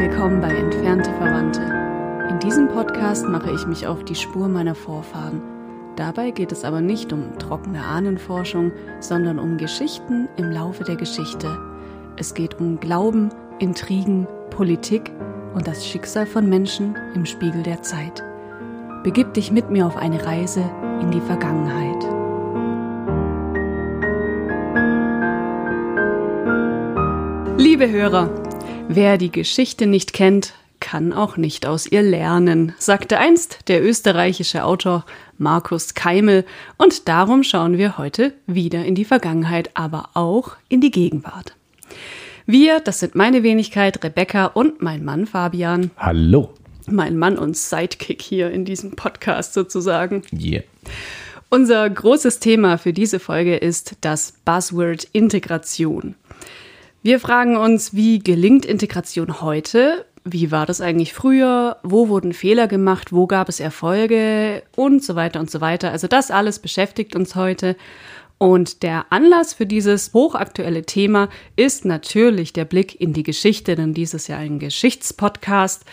Willkommen bei Entfernte Verwandte. In diesem Podcast mache ich mich auf die Spur meiner Vorfahren. Dabei geht es aber nicht um trockene Ahnenforschung, sondern um Geschichten im Laufe der Geschichte. Es geht um Glauben, Intrigen, Politik und das Schicksal von Menschen im Spiegel der Zeit. Begib dich mit mir auf eine Reise in die Vergangenheit. Liebe Hörer, wer die Geschichte nicht kennt, kann auch nicht aus ihr lernen, sagte einst der österreichische Autor Markus Keimel. Und darum schauen wir heute wieder in die Vergangenheit, aber auch in die Gegenwart. Wir, das sind meine Wenigkeit Rebecca und mein Mann Fabian. Hallo. Mein Mann und Sidekick hier in diesem Podcast sozusagen. Yeah. Unser großes Thema für diese Folge ist das Buzzword Integration. Wir fragen uns, wie gelingt Integration heute? Wie war das eigentlich früher? Wo wurden Fehler gemacht? Wo gab es Erfolge? Und so weiter und so weiter. Also das alles beschäftigt uns heute. Und der Anlass für dieses hochaktuelle Thema ist natürlich der Blick in die Geschichte, denn dieses Jahr ein Geschichtspodcast.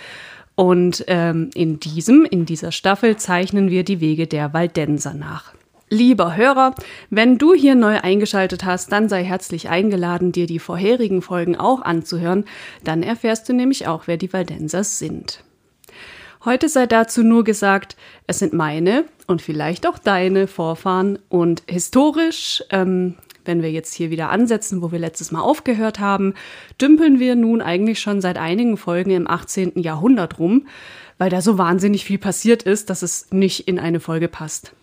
Und ähm, in diesem, in dieser Staffel zeichnen wir die Wege der Waldenser nach. Lieber Hörer, wenn du hier neu eingeschaltet hast, dann sei herzlich eingeladen, dir die vorherigen Folgen auch anzuhören. Dann erfährst du nämlich auch, wer die Waldensers sind. Heute sei dazu nur gesagt, es sind meine und vielleicht auch deine Vorfahren und historisch, ähm, wenn wir jetzt hier wieder ansetzen, wo wir letztes Mal aufgehört haben, dümpeln wir nun eigentlich schon seit einigen Folgen im 18. Jahrhundert rum, weil da so wahnsinnig viel passiert ist, dass es nicht in eine Folge passt.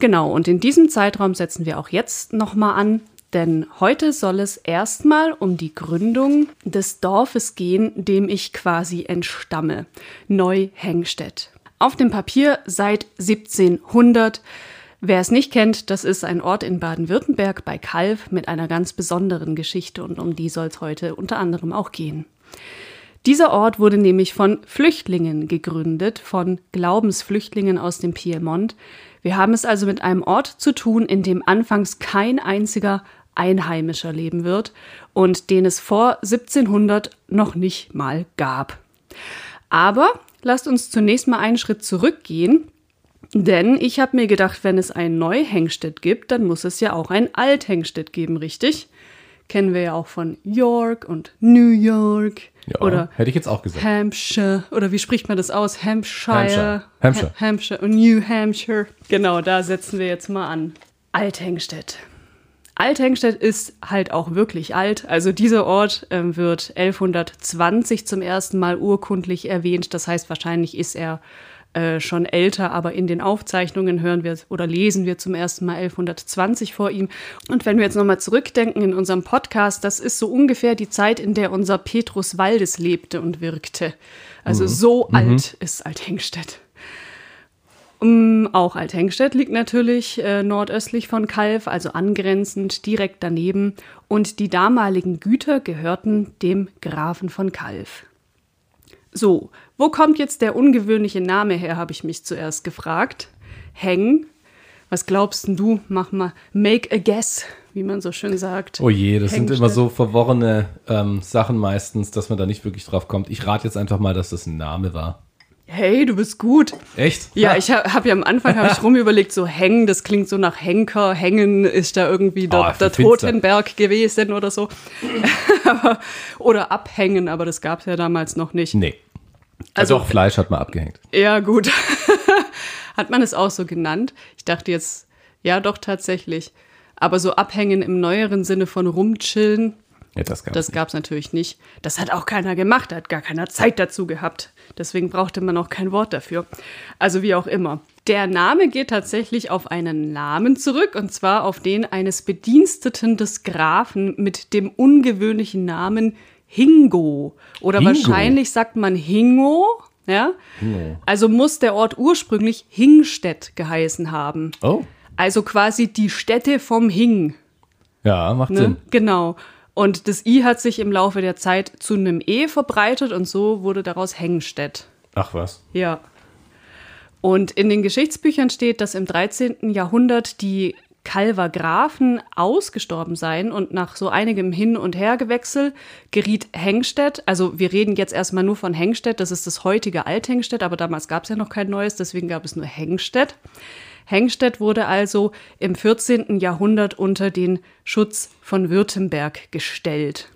Genau, und in diesem Zeitraum setzen wir auch jetzt nochmal an, denn heute soll es erstmal um die Gründung des Dorfes gehen, dem ich quasi entstamme, Neu-Hengstedt. Auf dem Papier seit 1700. Wer es nicht kennt, das ist ein Ort in Baden-Württemberg bei Kalf mit einer ganz besonderen Geschichte und um die soll es heute unter anderem auch gehen. Dieser Ort wurde nämlich von Flüchtlingen gegründet, von Glaubensflüchtlingen aus dem Piemont, wir haben es also mit einem Ort zu tun, in dem anfangs kein einziger Einheimischer leben wird und den es vor 1700 noch nicht mal gab. Aber lasst uns zunächst mal einen Schritt zurückgehen, denn ich habe mir gedacht, wenn es ein Neuhengstedt gibt, dann muss es ja auch ein Althengstedt geben, richtig? Kennen wir ja auch von York und New York. Ja, oder hätte ich jetzt auch gesagt. Hampshire. Oder wie spricht man das aus? Hampshire. Hampshire. Hampshire. Ha Hampshire und New Hampshire. Genau, da setzen wir jetzt mal an. Althengstedt. Althengstedt ist halt auch wirklich alt. Also dieser Ort äh, wird 1120 zum ersten Mal urkundlich erwähnt. Das heißt, wahrscheinlich ist er äh, schon älter, aber in den Aufzeichnungen hören wir oder lesen wir zum ersten Mal 1120 vor ihm. Und wenn wir jetzt nochmal zurückdenken in unserem Podcast, das ist so ungefähr die Zeit, in der unser Petrus Waldes lebte und wirkte. Also mhm. so mhm. alt ist Althengstedt. Um, auch Althengstedt liegt natürlich äh, nordöstlich von Kalf, also angrenzend direkt daneben. Und die damaligen Güter gehörten dem Grafen von Kalf. So, wo kommt jetzt der ungewöhnliche Name her, habe ich mich zuerst gefragt. Heng. Was glaubst du? Mach mal, make a guess, wie man so schön sagt. Oh je, das sind immer so verworrene ähm, Sachen meistens, dass man da nicht wirklich drauf kommt. Ich rate jetzt einfach mal, dass das ein Name war. Hey, du bist gut. Echt? Ja, ich habe hab ja am Anfang hab ich rumüberlegt, so hängen, das klingt so nach Henker, hängen ist da irgendwie der, oh, der Totenberg gewesen oder so. oder abhängen, aber das gab es ja damals noch nicht. Nee. Also, also auch Fleisch hat man abgehängt. Ja, gut. hat man es auch so genannt? Ich dachte jetzt, ja, doch tatsächlich. Aber so abhängen im neueren Sinne von rumchillen, ja, das gab es das natürlich nicht. Das hat auch keiner gemacht, hat gar keiner Zeit dazu gehabt. Deswegen brauchte man auch kein Wort dafür. Also wie auch immer. Der Name geht tatsächlich auf einen Namen zurück, und zwar auf den eines Bediensteten des Grafen mit dem ungewöhnlichen Namen Hingo. Oder Hingo. wahrscheinlich sagt man Hingo. Ja? Hingo. Also muss der Ort ursprünglich Hingstedt geheißen haben. Oh. Also quasi die Stätte vom Hing. Ja, macht ne? Sinn. Genau. Und das I hat sich im Laufe der Zeit zu einem E verbreitet und so wurde daraus Hengstedt. Ach was. Ja. Und in den Geschichtsbüchern steht, dass im 13. Jahrhundert die Calver Grafen ausgestorben sein und nach so einigem Hin- und Hergewechsel geriet Hengstedt, also wir reden jetzt erstmal nur von Hengstedt, das ist das heutige Althengstedt, aber damals gab es ja noch kein neues, deswegen gab es nur Hengstedt. Hengstedt wurde also im 14. Jahrhundert unter den Schutz von Württemberg gestellt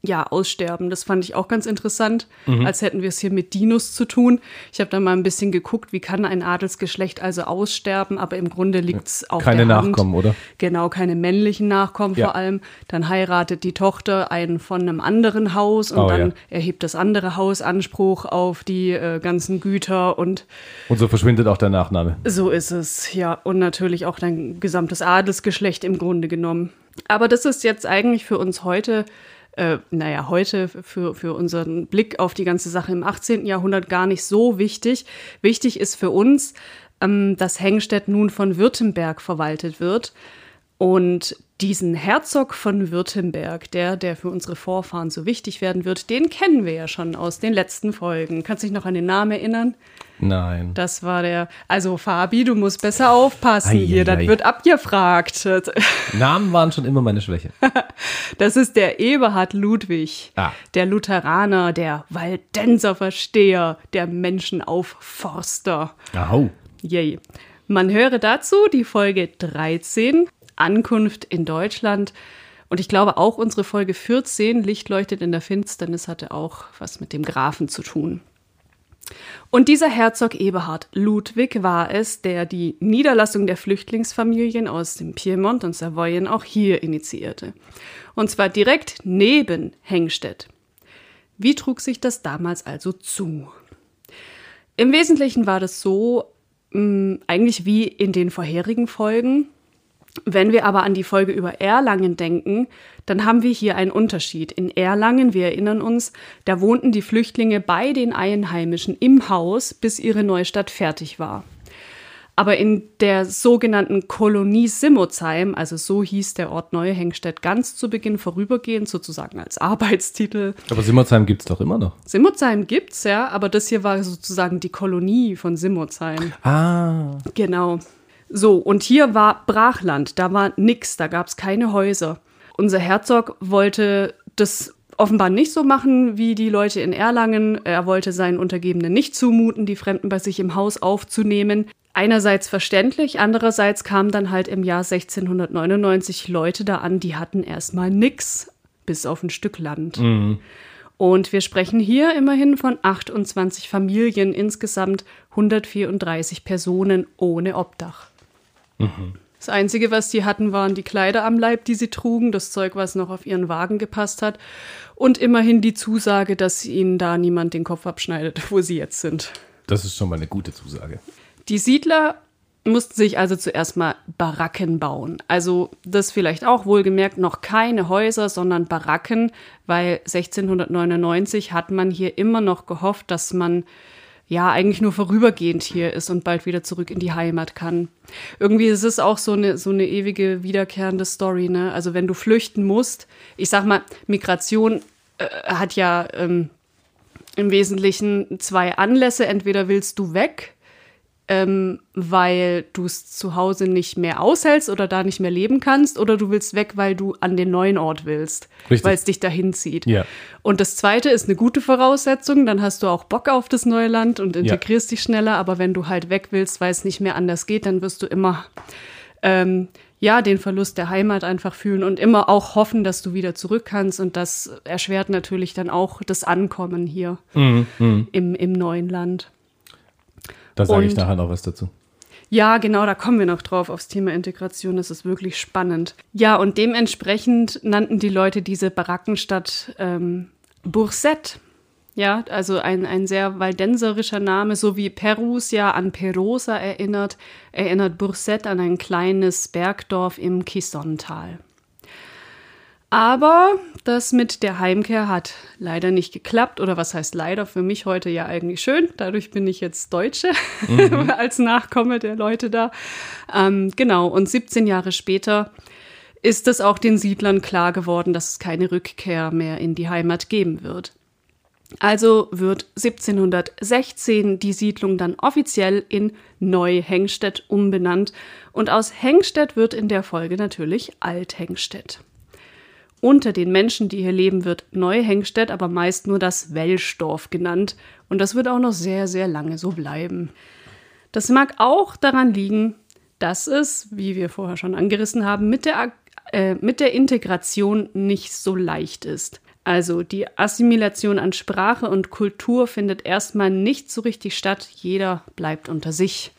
ja, aussterben. Das fand ich auch ganz interessant, mhm. als hätten wir es hier mit Dinos zu tun. Ich habe da mal ein bisschen geguckt, wie kann ein Adelsgeschlecht also aussterben, aber im Grunde liegt es auf keine der Hand. Nachkommen, oder? Genau, keine männlichen Nachkommen ja. vor allem. Dann heiratet die Tochter einen von einem anderen Haus und oh, dann ja. erhebt das andere Haus Anspruch auf die äh, ganzen Güter und und so verschwindet auch der Nachname. So ist es, ja. Und natürlich auch dein gesamtes Adelsgeschlecht im Grunde genommen. Aber das ist jetzt eigentlich für uns heute äh, naja, heute für, für unseren Blick auf die ganze Sache im 18. Jahrhundert gar nicht so wichtig. Wichtig ist für uns, ähm, dass Hengstedt nun von Württemberg verwaltet wird. Und diesen Herzog von Württemberg, der, der für unsere Vorfahren so wichtig werden wird, den kennen wir ja schon aus den letzten Folgen. Kannst du dich noch an den Namen erinnern? Nein. Das war der. Also, Fabi, du musst besser aufpassen ei, hier. Ei, das ei. wird abgefragt. Namen waren schon immer meine Schwäche. das ist der Eberhard Ludwig, ah. der Lutheraner, der Waldenserversteher, der Menschenaufforster. Ahau. Yay. Man höre dazu die Folge 13, Ankunft in Deutschland. Und ich glaube auch unsere Folge 14, Licht leuchtet in der Finsternis, hatte auch was mit dem Grafen zu tun. Und dieser Herzog Eberhard Ludwig war es, der die Niederlassung der Flüchtlingsfamilien aus dem Piemont und Savoyen auch hier initiierte. Und zwar direkt neben Hengstedt. Wie trug sich das damals also zu? Im Wesentlichen war das so, mh, mm, eigentlich wie in den vorherigen Folgen, wenn wir aber an die Folge über Erlangen denken, dann haben wir hier einen Unterschied. In Erlangen, wir erinnern uns, da wohnten die Flüchtlinge bei den Einheimischen im Haus, bis ihre Neustadt fertig war. Aber in der sogenannten Kolonie Simmelsheim, also so hieß der Ort Neue Hengstedt ganz zu Beginn vorübergehend, sozusagen als Arbeitstitel. Aber Simmelsheim gibt es doch immer noch. Simmelsheim gibt es ja, aber das hier war sozusagen die Kolonie von Simmelsheim. Ah. Genau. So, und hier war Brachland, da war nix, da gab es keine Häuser. Unser Herzog wollte das offenbar nicht so machen wie die Leute in Erlangen. Er wollte seinen Untergebenen nicht zumuten, die Fremden bei sich im Haus aufzunehmen. Einerseits verständlich, andererseits kamen dann halt im Jahr 1699 Leute da an, die hatten erstmal nix, bis auf ein Stück Land. Mhm. Und wir sprechen hier immerhin von 28 Familien, insgesamt 134 Personen ohne Obdach. Mhm. Das Einzige, was die hatten, waren die Kleider am Leib, die sie trugen, das Zeug, was noch auf ihren Wagen gepasst hat. Und immerhin die Zusage, dass ihnen da niemand den Kopf abschneidet, wo sie jetzt sind. Das ist schon mal eine gute Zusage. Die Siedler mussten sich also zuerst mal Baracken bauen. Also das vielleicht auch wohlgemerkt noch keine Häuser, sondern Baracken, weil 1699 hat man hier immer noch gehofft, dass man ja eigentlich nur vorübergehend hier ist und bald wieder zurück in die Heimat kann. Irgendwie ist es auch so eine, so eine ewige wiederkehrende Story, ne? Also wenn du flüchten musst, ich sag mal, Migration äh, hat ja ähm, im Wesentlichen zwei Anlässe. Entweder willst du weg ähm, weil du es zu Hause nicht mehr aushältst oder da nicht mehr leben kannst, oder du willst weg, weil du an den neuen Ort willst, weil es dich dahin zieht. Ja. Und das Zweite ist eine gute Voraussetzung, dann hast du auch Bock auf das neue Land und integrierst ja. dich schneller, aber wenn du halt weg willst, weil es nicht mehr anders geht, dann wirst du immer ähm, ja, den Verlust der Heimat einfach fühlen und immer auch hoffen, dass du wieder zurück kannst. Und das erschwert natürlich dann auch das Ankommen hier mhm. im, im neuen Land. Da sage ich nachher noch was dazu. Ja, genau, da kommen wir noch drauf aufs Thema Integration. Das ist wirklich spannend. Ja, und dementsprechend nannten die Leute diese Barackenstadt ähm, Burset. Ja, also ein, ein sehr waldenserischer Name, so wie Perus ja an Perosa erinnert, erinnert Burset an ein kleines Bergdorf im Kisontal. Aber das mit der Heimkehr hat leider nicht geklappt. Oder was heißt leider? Für mich heute ja eigentlich schön. Dadurch bin ich jetzt Deutsche mhm. als Nachkomme der Leute da. Ähm, genau. Und 17 Jahre später ist es auch den Siedlern klar geworden, dass es keine Rückkehr mehr in die Heimat geben wird. Also wird 1716 die Siedlung dann offiziell in Neu-Hengstedt umbenannt und aus Hengstedt wird in der Folge natürlich Alt-Hengstedt. Unter den Menschen, die hier leben, wird Neu-Hengstedt aber meist nur das Welschdorf genannt und das wird auch noch sehr, sehr lange so bleiben. Das mag auch daran liegen, dass es, wie wir vorher schon angerissen haben, mit der, äh, mit der Integration nicht so leicht ist. Also die Assimilation an Sprache und Kultur findet erstmal nicht so richtig statt, jeder bleibt unter sich.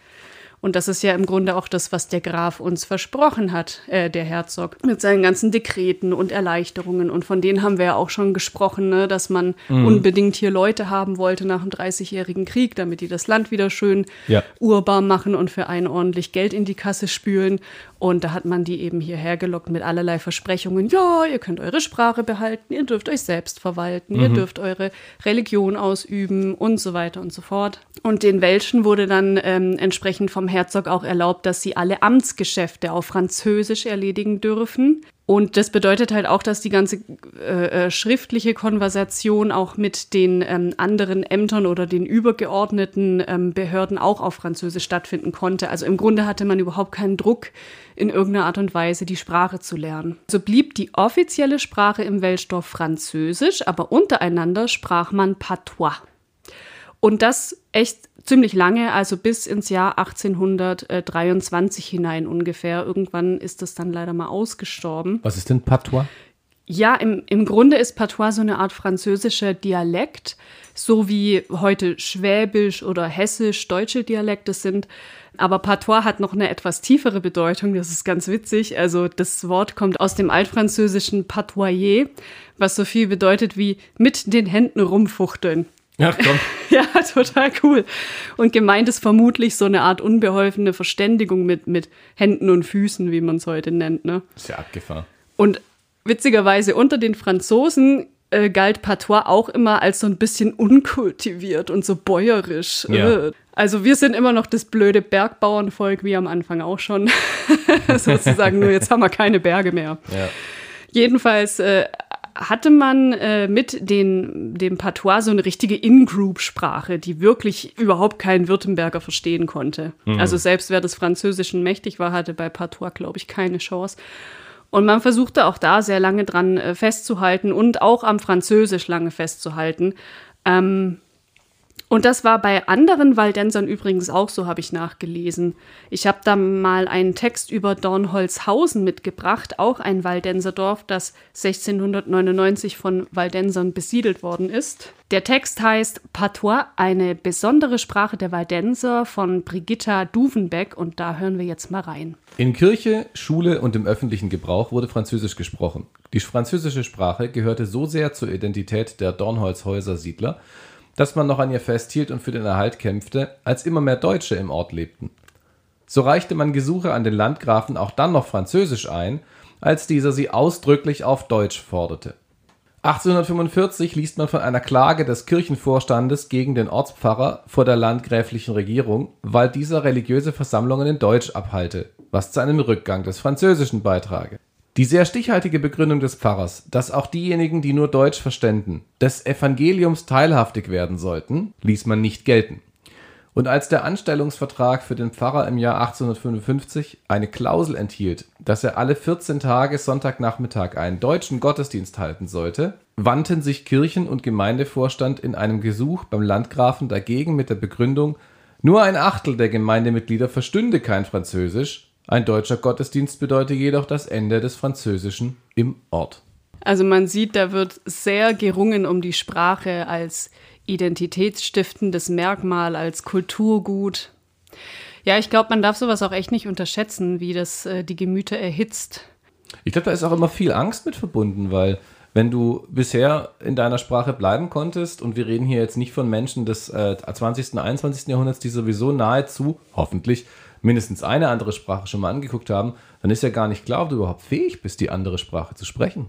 Und das ist ja im Grunde auch das, was der Graf uns versprochen hat, äh, der Herzog, mit seinen ganzen Dekreten und Erleichterungen. Und von denen haben wir ja auch schon gesprochen, ne, dass man mhm. unbedingt hier Leute haben wollte nach dem Dreißigjährigen Krieg, damit die das Land wieder schön ja. urbar machen und für einen ordentlich Geld in die Kasse spülen. Und da hat man die eben hierher gelockt mit allerlei Versprechungen. Ja, ihr könnt eure Sprache behalten, ihr dürft euch selbst verwalten, mhm. ihr dürft eure Religion ausüben und so weiter und so fort. Und den Welschen wurde dann ähm, entsprechend vom Herzog auch erlaubt, dass sie alle Amtsgeschäfte auf Französisch erledigen dürfen. Und das bedeutet halt auch, dass die ganze äh, äh, schriftliche Konversation auch mit den ähm, anderen Ämtern oder den übergeordneten ähm, Behörden auch auf Französisch stattfinden konnte. Also im Grunde hatte man überhaupt keinen Druck, in irgendeiner Art und Weise die Sprache zu lernen. So blieb die offizielle Sprache im Welschdorf Französisch, aber untereinander sprach man Patois. Und das echt ziemlich lange, also bis ins Jahr 1823 hinein ungefähr. Irgendwann ist das dann leider mal ausgestorben. Was ist denn Patois? Ja, im, im Grunde ist Patois so eine Art französischer Dialekt, so wie heute Schwäbisch oder Hessisch deutsche Dialekte sind. Aber Patois hat noch eine etwas tiefere Bedeutung, das ist ganz witzig. Also das Wort kommt aus dem altfranzösischen Patoyer, was so viel bedeutet wie mit den Händen rumfuchteln. Ja, komm. ja, total cool. Und gemeint ist vermutlich so eine Art unbeholfene Verständigung mit, mit Händen und Füßen, wie man es heute nennt. Ne? Ist ja abgefahren. Und witzigerweise unter den Franzosen äh, galt Patois auch immer als so ein bisschen unkultiviert und so bäuerisch. Ja. Äh. Also wir sind immer noch das blöde Bergbauernvolk, wie am Anfang auch schon. Sozusagen, nur jetzt haben wir keine Berge mehr. Ja. Jedenfalls äh, hatte man äh, mit den, dem Patois so eine richtige In-Group-Sprache, die wirklich überhaupt kein Württemberger verstehen konnte. Mhm. Also selbst wer des Französischen mächtig war, hatte bei Patois, glaube ich, keine Chance. Und man versuchte auch da sehr lange dran äh, festzuhalten und auch am Französisch lange festzuhalten. Ähm, und das war bei anderen Waldensern übrigens auch so, habe ich nachgelesen. Ich habe da mal einen Text über Dornholzhausen mitgebracht, auch ein Waldenserdorf, das 1699 von Waldensern besiedelt worden ist. Der Text heißt Patois, eine besondere Sprache der Waldenser von Brigitta Duvenbeck und da hören wir jetzt mal rein. In Kirche, Schule und im öffentlichen Gebrauch wurde Französisch gesprochen. Die französische Sprache gehörte so sehr zur Identität der Dornholzhäuser Siedler, dass man noch an ihr festhielt und für den Erhalt kämpfte, als immer mehr Deutsche im Ort lebten. So reichte man Gesuche an den Landgrafen auch dann noch französisch ein, als dieser sie ausdrücklich auf Deutsch forderte. 1845 liest man von einer Klage des Kirchenvorstandes gegen den Ortspfarrer vor der landgräflichen Regierung, weil dieser religiöse Versammlungen in Deutsch abhalte, was zu einem Rückgang des Französischen beitrage. Die sehr stichhaltige Begründung des Pfarrers, dass auch diejenigen, die nur Deutsch verständen, des Evangeliums teilhaftig werden sollten, ließ man nicht gelten. Und als der Anstellungsvertrag für den Pfarrer im Jahr 1855 eine Klausel enthielt, dass er alle 14 Tage Sonntagnachmittag einen deutschen Gottesdienst halten sollte, wandten sich Kirchen- und Gemeindevorstand in einem Gesuch beim Landgrafen dagegen mit der Begründung, nur ein Achtel der Gemeindemitglieder verstünde kein Französisch ein deutscher Gottesdienst bedeutet jedoch das Ende des Französischen im Ort. Also man sieht, da wird sehr gerungen um die Sprache als identitätsstiftendes Merkmal, als Kulturgut. Ja, ich glaube, man darf sowas auch echt nicht unterschätzen, wie das äh, die Gemüter erhitzt. Ich glaube, da ist auch immer viel Angst mit verbunden, weil wenn du bisher in deiner Sprache bleiben konntest, und wir reden hier jetzt nicht von Menschen des äh, 20. und 21. Jahrhunderts, die sowieso nahezu, hoffentlich, mindestens eine andere Sprache schon mal angeguckt haben, dann ist ja gar nicht klar, ob du überhaupt fähig bist, die andere Sprache zu sprechen.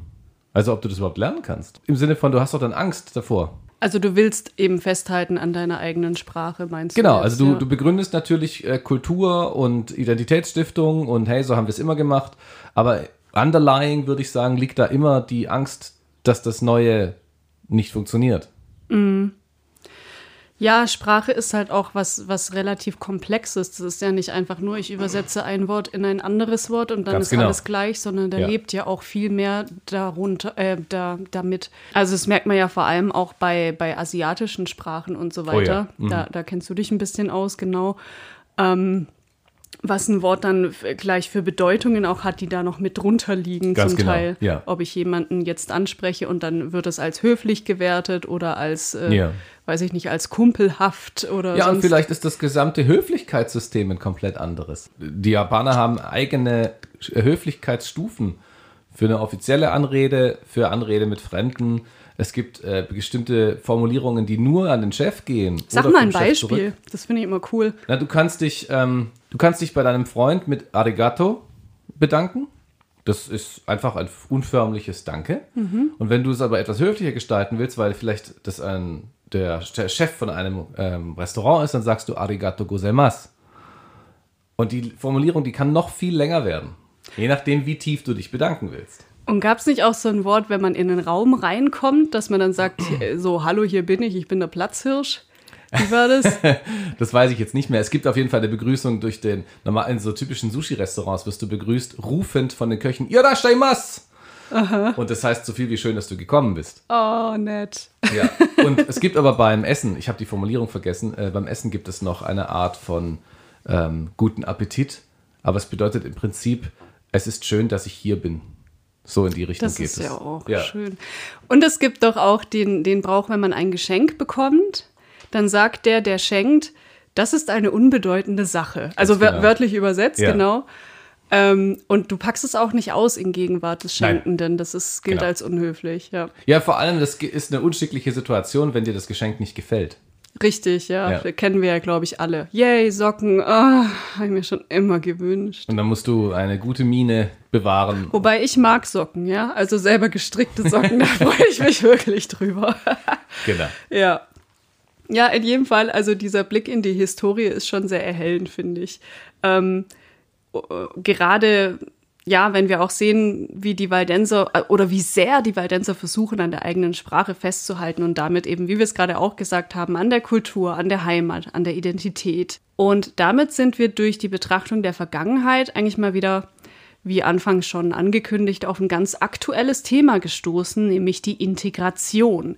Also ob du das überhaupt lernen kannst. Im Sinne von, du hast doch dann Angst davor. Also du willst eben festhalten an deiner eigenen Sprache, meinst genau, du? Genau, also du, ja. du begründest natürlich äh, Kultur und Identitätsstiftung und hey, so haben wir es immer gemacht. Aber underlying, würde ich sagen, liegt da immer die Angst, dass das Neue nicht funktioniert. Ja, Sprache ist halt auch was, was relativ Komplexes. Das ist ja nicht einfach nur, ich übersetze ein Wort in ein anderes Wort und dann Ganz ist genau. alles gleich, sondern da Ja. lebt ja auch viel mehr darunter, äh, da, damit. Also das merkt man ja vor allem auch bei, bei asiatischen Sprachen und so Oh weiter. ja. Mhm. Da, da kennst du dich ein bisschen aus, genau. Ähm, was ein Wort dann f- gleich für Bedeutungen auch hat, die da noch mit drunter liegen Ganz zum genau, Teil. ja. Ob ich jemanden jetzt anspreche und dann wird es als höflich gewertet oder als, äh, Ja. weiß ich nicht, als kumpelhaft oder Ja, und vielleicht ist das gesamte Höflichkeitssystem ein komplett anderes. Die Japaner haben eigene Höflichkeitsstufen für eine offizielle Anrede, für Anrede mit Fremden. Es gibt äh, bestimmte Formulierungen, die nur an den Chef gehen. Sag mal ein Beispiel. Das finde ich immer cool. Na, du kannst dich, ähm, du kannst dich bei deinem Freund mit Arigato bedanken. Das ist einfach ein unförmliches Danke. Und wenn du es aber etwas höflicher gestalten willst, weil vielleicht das ein, der der Chef von einem ähm, Restaurant ist, dann sagst du Arigato gozaimasu. Und die Formulierung, die kann noch viel länger werden. Je nachdem, wie tief du dich bedanken willst. Und gab es nicht auch so ein Wort, wenn man in den Raum reinkommt, dass man dann sagt, äh, so, hallo, hier bin ich, ich bin der Platzhirsch? Wie war das? Das weiß ich jetzt nicht mehr. Es gibt auf jeden Fall eine Begrüßung durch den, normal in so typischen Sushi-Restaurants wirst du begrüßt, rufend von den Köchen, Irashaimasu! Und das heißt so viel wie schön, dass du gekommen bist. oh, nett. Ja. Und es gibt aber beim Essen, ich habe die Formulierung vergessen, äh, beim Essen gibt es noch eine Art von ähm, guten Appetit. Aber es bedeutet im Prinzip, es ist schön, dass ich hier bin. So in die Richtung Das geht ist es. ja auch schön. Und es gibt doch auch den, den Brauch, wenn man ein Geschenk bekommt, dann sagt der, der schenkt, das ist eine unbedeutende Sache. Also genau. wörtlich übersetzt, Ja. genau. Ähm, und du packst es auch nicht aus in Gegenwart des Nein. Schenkenden. Das ist, gilt Genau. als unhöflich, ja. Ja, vor allem, das ist eine unschickliche Situation, wenn dir das Geschenk nicht gefällt. Richtig, ja. Ja. Kennen wir ja, glaube ich, alle. Yay, Socken. Ah, habe ich mir schon immer gewünscht. Und dann musst du eine gute Miene bewahren. Wobei ich mag Socken, ja. Also selber gestrickte Socken, da freue ich mich wirklich drüber. Genau. ja. Ja, in jedem Fall, also dieser Blick in die Historie ist schon sehr erhellend, finde ich. Ähm, äh, gerade, ja, wenn wir auch sehen, wie die Waldenser äh, oder wie sehr die Waldenser versuchen, an der eigenen Sprache festzuhalten und damit eben, wie wir es gerade auch gesagt haben, an der Kultur, an der Heimat, an der Identität. Und damit sind wir durch die Betrachtung der Vergangenheit eigentlich mal wieder wie anfangs schon angekündigt, auf ein ganz aktuelles Thema gestoßen, nämlich die Integration.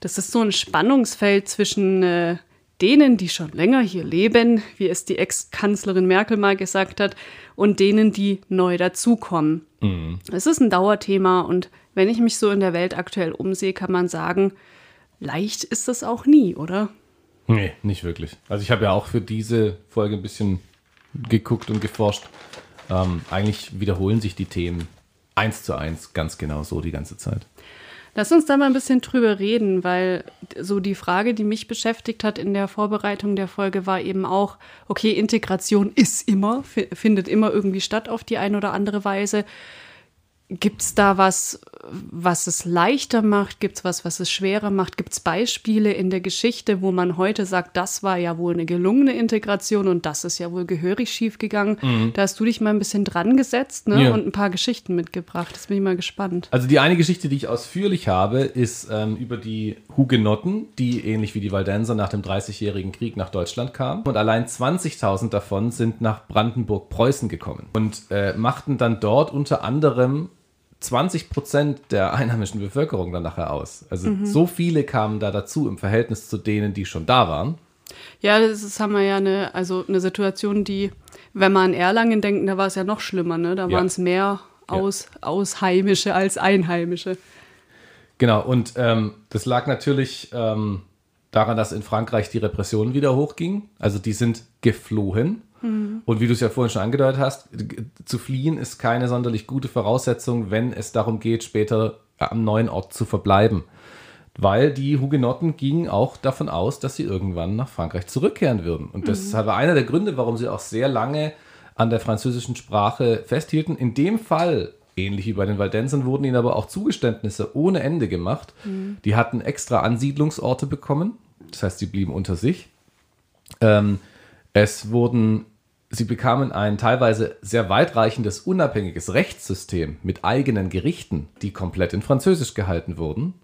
Das ist so ein Spannungsfeld zwischen äh, denen, die schon länger hier leben, wie es die Ex-Kanzlerin Merkel mal gesagt hat, und denen, die neu dazukommen. Es ist ein Dauerthema und wenn ich mich so in der Welt aktuell umsehe, kann man sagen, leicht ist das auch nie, oder? Nee, nicht wirklich. Also ich habe ja auch für diese Folge ein bisschen geguckt und geforscht. Ähm, eigentlich wiederholen sich die Themen eins zu eins ganz genau so die ganze Zeit. Lass uns da mal ein bisschen drüber reden, weil so die Frage, die mich beschäftigt hat in der Vorbereitung der Folge, war eben auch, okay, Integration ist immer, fi- findet immer irgendwie statt auf die eine oder andere Weise. Gibt es da was, was es leichter macht? Gibt es was, was es schwerer macht? Gibt es Beispiele in der Geschichte, wo man heute sagt, das war ja wohl eine gelungene Integration und das ist ja wohl gehörig schiefgegangen? Da hast du dich mal ein bisschen dran gesetzt ne? Ja. und ein paar Geschichten mitgebracht. Das bin ich mal gespannt. Also die eine Geschichte, die ich ausführlich habe, ist ähm, über die Hugenotten, die ähnlich wie die Waldenser nach dem Dreißigjährigen Krieg nach Deutschland kamen. Und allein 20.000 davon sind nach Brandenburg-Preußen gekommen und äh, machten dann dort unter anderem 20 Prozent der einheimischen Bevölkerung dann nachher aus. Also so viele kamen da dazu im Verhältnis zu denen, die schon da waren. Ja, das ist, haben wir ja eine, also eine Situation, die, wenn man an Erlangen denkt, da war es ja noch schlimmer, ne? Da Ja. waren es mehr aus, Ausheimische als Einheimische. Genau, und ähm, das lag natürlich ähm, daran, dass in Frankreich die Repression wieder hochging. Also die sind geflohen. Und wie du es ja vorhin schon angedeutet hast, zu fliehen ist keine sonderlich gute Voraussetzung, wenn es darum geht, später am neuen Ort zu verbleiben. Weil die Hugenotten gingen auch davon aus, dass sie irgendwann nach Frankreich zurückkehren würden. Und das war einer der Gründe, warum sie auch sehr lange an der französischen Sprache festhielten. In dem Fall, ähnlich wie bei den Waldensern, wurden ihnen aber auch Zugeständnisse ohne Ende gemacht. Die hatten extra Ansiedlungsorte bekommen. Das heißt, sie blieben unter sich. Ähm, es wurden, sie bekamen ein teilweise sehr weitreichendes, unabhängiges Rechtssystem mit eigenen Gerichten, die komplett in Französisch gehalten wurden.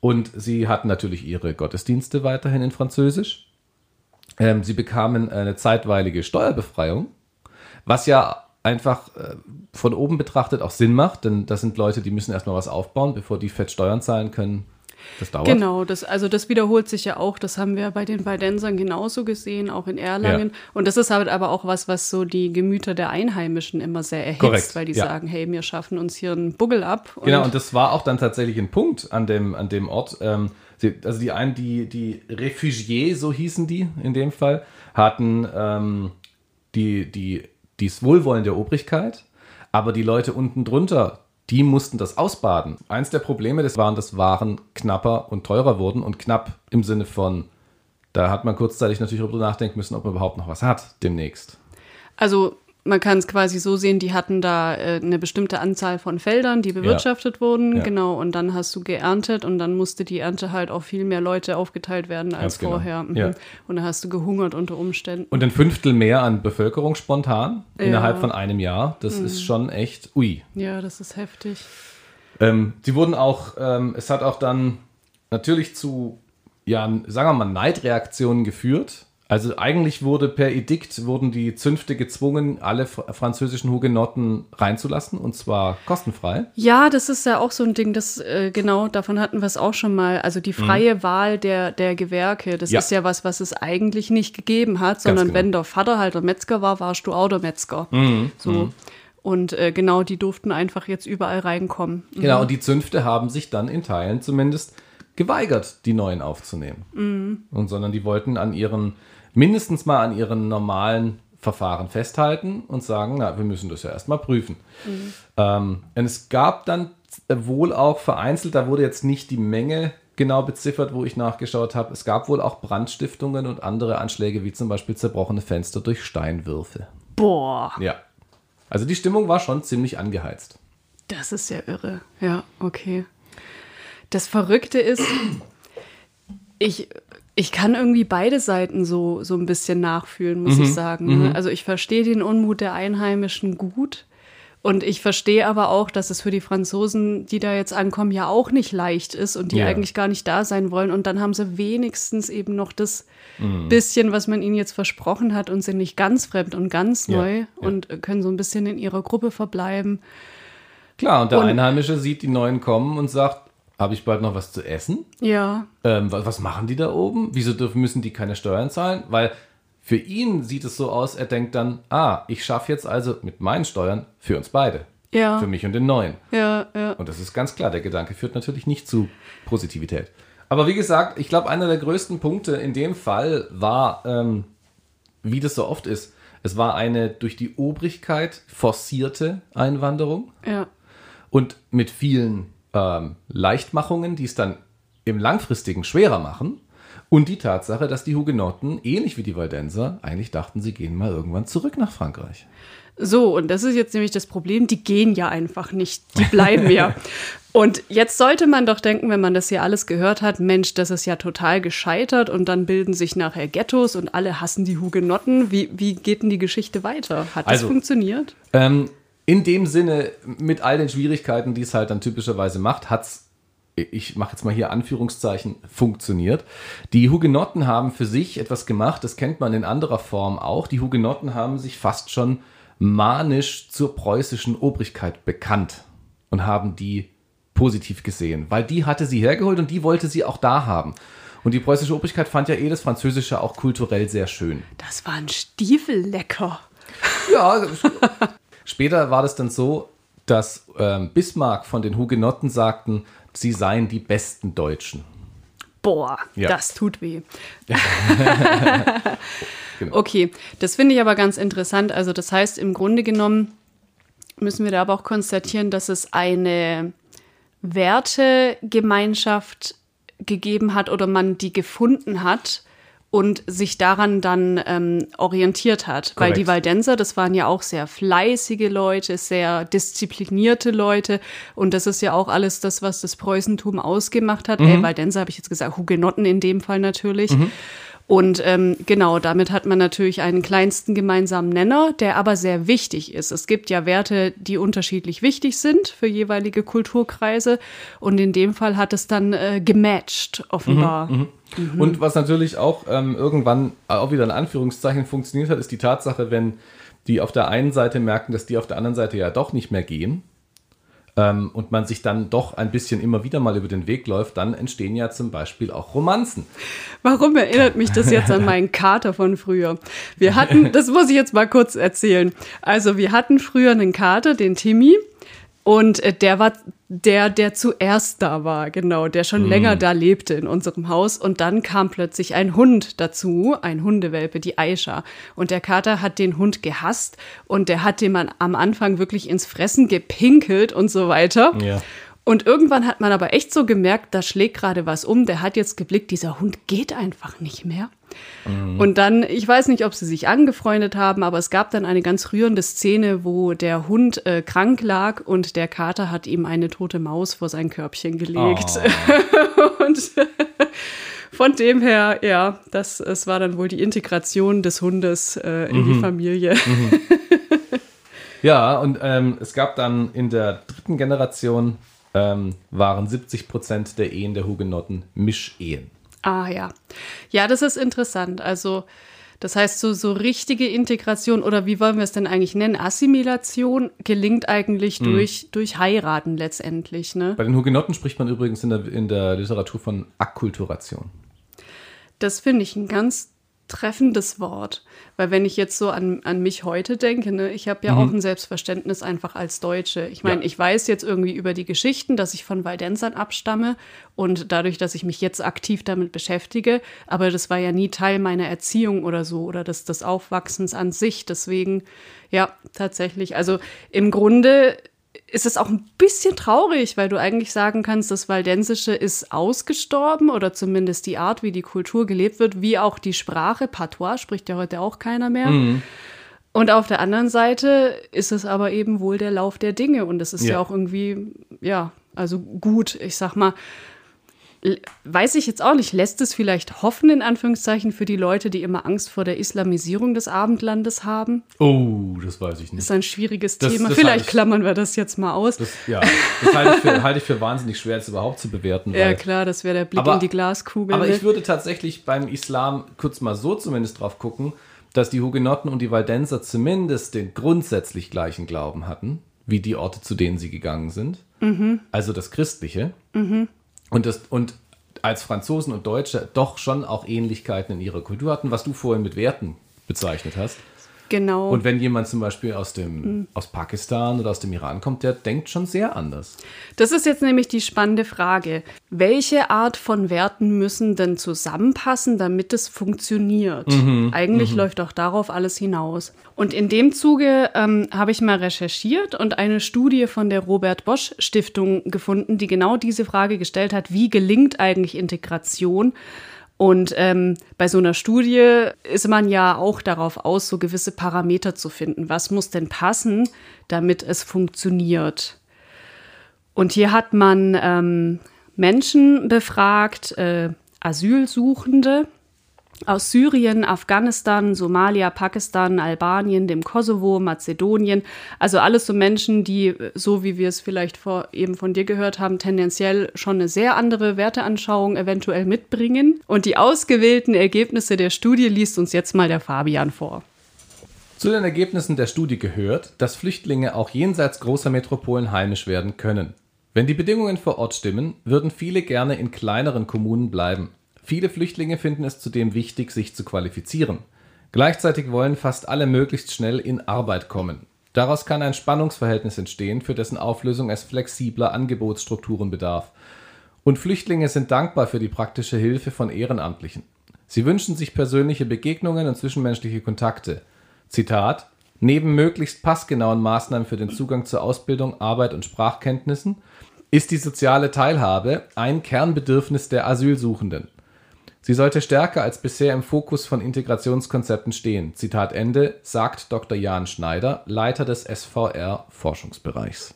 Und sie hatten natürlich ihre Gottesdienste weiterhin in Französisch. Ähm, sie bekamen eine zeitweilige Steuerbefreiung, was ja einfach äh, von oben betrachtet auch Sinn macht, denn das sind Leute, die müssen erstmal was aufbauen, bevor die fett Steuern zahlen können. Das dauert. Genau, das, also das wiederholt sich ja auch. Das haben wir bei den Weidensern genauso gesehen, auch in Erlangen. Ja. Und das ist halt aber auch was, was so die Gemüter der Einheimischen immer sehr erhitzt, Korrekt. weil die ja. sagen, hey, wir schaffen uns hier einen Buggel ab. Und genau, und das war auch dann tatsächlich ein Punkt an dem, an dem Ort. Ähm, also die einen, die, die Refugiés, so hießen die in dem Fall, hatten ähm, die, die, dies Wohlwollen der Obrigkeit, aber die Leute unten drunter, die mussten das ausbaden. Eins der Probleme, das waren, dass Waren knapper und teurer wurden und knapp im Sinne von, da hat man kurzzeitig natürlich darüber nachdenken müssen, ob man überhaupt noch was hat demnächst. Also man kann es quasi so sehen, die hatten da äh, eine bestimmte Anzahl von Feldern, die bewirtschaftet ja. wurden, ja. genau, und dann hast du geerntet und dann musste die Ernte halt auf viel mehr Leute aufgeteilt werden als genau. vorher. Mhm. Ja. Und dann hast du gehungert unter Umständen. Und ein Fünftel mehr an Bevölkerung spontan innerhalb von einem Jahr, das mhm. ist schon echt ui. Ja, das ist heftig. Ähm, sie wurden auch, ähm, es hat auch dann natürlich zu, ja, sagen wir mal, Neidreaktionen geführt also eigentlich wurde per Edikt wurden die Zünfte gezwungen, alle französischen Hugenotten reinzulassen und zwar kostenfrei. Ja, das ist ja auch so ein Ding, das äh, genau davon hatten wir es auch schon mal. Also die freie mhm. Wahl der, der Gewerke, das ja. ist ja was, was es eigentlich nicht gegeben hat, sondern genau. wenn der Vater halt der Metzger war, warst du auch der Metzger. Mhm. So. Mhm. Und äh, genau, die durften einfach jetzt überall reinkommen. Mhm. Genau, und die Zünfte haben sich dann in Teilen zumindest geweigert, die neuen aufzunehmen. Mhm. Und sondern die wollten an ihren mindestens mal an ihren normalen Verfahren festhalten und sagen, na, wir müssen das ja erstmal prüfen. Mhm. Ähm, und es gab dann wohl auch vereinzelt, da wurde jetzt nicht die Menge genau beziffert, wo ich nachgeschaut habe. Es gab wohl auch Brandstiftungen und andere Anschläge, wie zum Beispiel zerbrochene Fenster durch Steinwürfe. Boah. Ja. Also die Stimmung war schon ziemlich angeheizt. Das ist ja irre. Ja, okay. Das Verrückte ist, ich ich kann irgendwie beide Seiten so, so ein bisschen nachfühlen, muss mhm. ich sagen. Ne? Mhm. Also ich verstehe den Unmut der Einheimischen gut. Und ich verstehe aber auch, dass es für die Franzosen, die da jetzt ankommen, ja auch nicht leicht ist und die ja. eigentlich gar nicht da sein wollen. Und dann haben sie wenigstens eben noch das mhm. bisschen, was man ihnen jetzt versprochen hat und sind nicht ganz fremd und ganz neu ja. und können so ein bisschen in ihrer Gruppe verbleiben. Klar, und der und, Einheimische sieht die Neuen kommen und sagt, habe ich bald noch was zu essen? Ja. Ähm, was, machen die da oben? Wieso dürfen, müssen die keine Steuern zahlen? Weil für ihn sieht es so aus, er denkt dann, ah, ich schaffe jetzt also mit meinen Steuern für uns beide. Ja. Für mich und den Neuen. Ja, ja. Und das ist ganz klar, der Gedanke führt natürlich nicht zu Positivität. Aber wie gesagt, ich glaube, einer der größten Punkte in dem Fall war, ähm, wie das so oft ist, es war eine durch die Obrigkeit forcierte Einwanderung. Ja. Und mit vielen ähm, Leichtmachungen, die es dann im langfristigen schwerer machen. Und die Tatsache, dass die Hugenotten, ähnlich wie die Waldenser, eigentlich dachten, sie gehen mal irgendwann zurück nach Frankreich. So, und das ist jetzt nämlich das Problem, die gehen ja einfach nicht, die bleiben ja. Und jetzt sollte man doch denken, wenn man das hier alles gehört hat, Mensch, das ist ja total gescheitert und dann bilden sich nachher Ghettos und alle hassen die Hugenotten. Wie, wie geht denn die Geschichte weiter? Hat das also, funktioniert? Ähm, in dem Sinne, mit all den Schwierigkeiten, die es halt dann typischerweise macht, hat es, ich mache jetzt mal hier Anführungszeichen, funktioniert. Die Hugenotten haben für sich etwas gemacht, das kennt man in anderer Form auch. Die Hugenotten haben sich fast schon manisch zur preußischen Obrigkeit bekannt und haben die positiv gesehen, weil die hatte sie hergeholt und die wollte sie auch da haben. Und die preußische Obrigkeit fand ja eh das Französische auch kulturell sehr schön. Das war ein Stiefellecker. Ja, Später war das dann so, dass ähm, Bismarck von den Hugenotten sagten, sie seien die besten Deutschen. Boah, ja. das tut weh. genau. Okay, das finde ich aber ganz interessant. Also das heißt, im Grunde genommen müssen wir da aber auch konstatieren, dass es eine Wertegemeinschaft gegeben hat oder man die gefunden hat, und sich daran dann ähm, orientiert hat. Korrekt. Weil die Waldenser, das waren ja auch sehr fleißige Leute, sehr disziplinierte Leute. Und das ist ja auch alles das, was das Preußentum ausgemacht hat. Mhm. Äh, Waldenser habe ich jetzt gesagt, Hugenotten in dem Fall natürlich. Mhm. Und ähm, genau, damit hat man natürlich einen kleinsten gemeinsamen Nenner, der aber sehr wichtig ist. Es gibt ja Werte, die unterschiedlich wichtig sind für jeweilige Kulturkreise. Und in dem Fall hat es dann äh, gematcht, offenbar. Mhm, mhm. Und was natürlich auch ähm, irgendwann auch wieder in Anführungszeichen funktioniert hat, ist die Tatsache, wenn die auf der einen Seite merken, dass die auf der anderen Seite ja doch nicht mehr gehen, ähm, und man sich dann doch ein bisschen immer wieder mal über den Weg läuft, dann entstehen ja zum Beispiel auch Romanzen. Warum erinnert mich das jetzt an meinen Kater von früher? Wir hatten, das muss ich jetzt mal kurz erzählen. Also wir hatten früher einen Kater, den Timmy, und äh, der war der, der zuerst da war, genau, der schon mm. länger da lebte in unserem Haus. Und dann kam plötzlich ein Hund dazu, ein Hundewelpe, die Aisha. Und der Kater hat den Hund gehasst und der hat dem am Anfang wirklich ins Fressen gepinkelt und so weiter. Ja. Und irgendwann hat man aber echt so gemerkt, da schlägt gerade was um. Der hat jetzt geblickt, dieser Hund geht einfach nicht mehr. Mhm. Und dann, ich weiß nicht, ob sie sich angefreundet haben, aber es gab dann eine ganz rührende Szene, wo der Hund äh, krank lag und der Kater hat ihm eine tote Maus vor sein Körbchen gelegt. Oh. und von dem her, ja, das, es war dann wohl die Integration des Hundes äh, in mhm. die Familie. Mhm. Ja, und ähm, es gab dann in der dritten Generation ähm, waren 70 Prozent der Ehen der Hugenotten Mischehen. Ah ja. Ja, das ist interessant. Also das heißt, so, so richtige Integration oder wie wollen wir es denn eigentlich nennen? Assimilation gelingt eigentlich mhm. durch, durch Heiraten letztendlich. Ne? Bei den Hugenotten spricht man übrigens in der, in der Literatur von Akkulturation. Das finde ich ein ganz treffendes Wort. Weil wenn ich jetzt so an, an mich heute denke, ne, ich habe ja mhm. auch ein Selbstverständnis einfach als Deutsche. Ich meine, ja. ich weiß jetzt irgendwie über die Geschichten, dass ich von Waldensern abstamme und dadurch, dass ich mich jetzt aktiv damit beschäftige, aber das war ja nie Teil meiner Erziehung oder so oder des, des Aufwachsens an sich. Deswegen, ja, tatsächlich. Also im Grunde ist es auch ein bisschen traurig, weil du eigentlich sagen kannst, das Waldensische ist ausgestorben oder zumindest die Art, wie die Kultur gelebt wird, wie auch die Sprache. Patois spricht ja heute auch keiner mehr. Mhm. Und auf der anderen Seite ist es aber eben wohl der Lauf der Dinge und es ist ja. ja auch irgendwie, ja, also gut. Ich sag mal, weiß ich jetzt auch nicht, lässt es vielleicht hoffen, in Anführungszeichen, für die Leute, die immer Angst vor der Islamisierung des Abendlandes haben? Oh, das weiß ich nicht. Das ist ein schwieriges das, Thema. Das vielleicht ich, klammern wir das jetzt mal aus. Das, ja, das halte ich, für, halte ich, für, wahnsinnig schwer, das überhaupt zu bewerten. ja, klar, das wäre der Blick aber, in die Glaskugel. Aber ne? ich würde tatsächlich beim Islam kurz mal so zumindest drauf gucken, dass die Hugenotten und die Waldenser zumindest den grundsätzlich gleichen Glauben hatten, wie die Orte, zu denen sie gegangen sind. Mhm. Also das Christliche. Mhm und, das, und als Franzosen und Deutsche doch schon auch Ähnlichkeiten in ihrer Kultur hatten, was du vorhin mit Werten bezeichnet hast. Genau. Und wenn jemand zum Beispiel aus, dem, mhm. aus Pakistan oder aus dem Iran kommt, der denkt schon sehr anders. Das ist jetzt nämlich die spannende Frage. Welche Art von Werten müssen denn zusammenpassen, damit es funktioniert? Mhm. Eigentlich mhm. läuft auch darauf alles hinaus. Und in dem Zuge ähm, habe ich mal recherchiert und eine Studie von der Robert Bosch Stiftung gefunden, die genau diese Frage gestellt hat, wie gelingt eigentlich Integration? Und ähm, bei so einer Studie ist man ja auch darauf aus, so gewisse Parameter zu finden. Was muss denn passen, damit es funktioniert? Und hier hat man ähm, Menschen befragt, äh, Asylsuchende, aus Syrien, Afghanistan, Somalia, Pakistan, Albanien, dem Kosovo, Mazedonien. Also alles so Menschen, die, so wie wir es vielleicht vor, eben von dir gehört haben, tendenziell schon eine sehr andere Werteanschauung eventuell mitbringen. Und die ausgewählten Ergebnisse der Studie liest uns jetzt mal der Fabian vor. Zu den Ergebnissen der Studie gehört, dass Flüchtlinge auch jenseits großer Metropolen heimisch werden können. Wenn die Bedingungen vor Ort stimmen, würden viele gerne in kleineren Kommunen bleiben. Viele Flüchtlinge finden es zudem wichtig, sich zu qualifizieren. Gleichzeitig wollen fast alle möglichst schnell in Arbeit kommen. Daraus kann ein Spannungsverhältnis entstehen, für dessen Auflösung es flexibler Angebotsstrukturen bedarf. Und Flüchtlinge sind dankbar für die praktische Hilfe von Ehrenamtlichen. Sie wünschen sich persönliche Begegnungen und zwischenmenschliche Kontakte. Zitat Neben möglichst passgenauen Maßnahmen für den Zugang zur Ausbildung, Arbeit und Sprachkenntnissen ist die soziale Teilhabe ein Kernbedürfnis der Asylsuchenden. Sie sollte stärker als bisher im Fokus von Integrationskonzepten stehen. Zitat Ende, sagt Dr. Jan Schneider, Leiter des SVR Forschungsbereichs.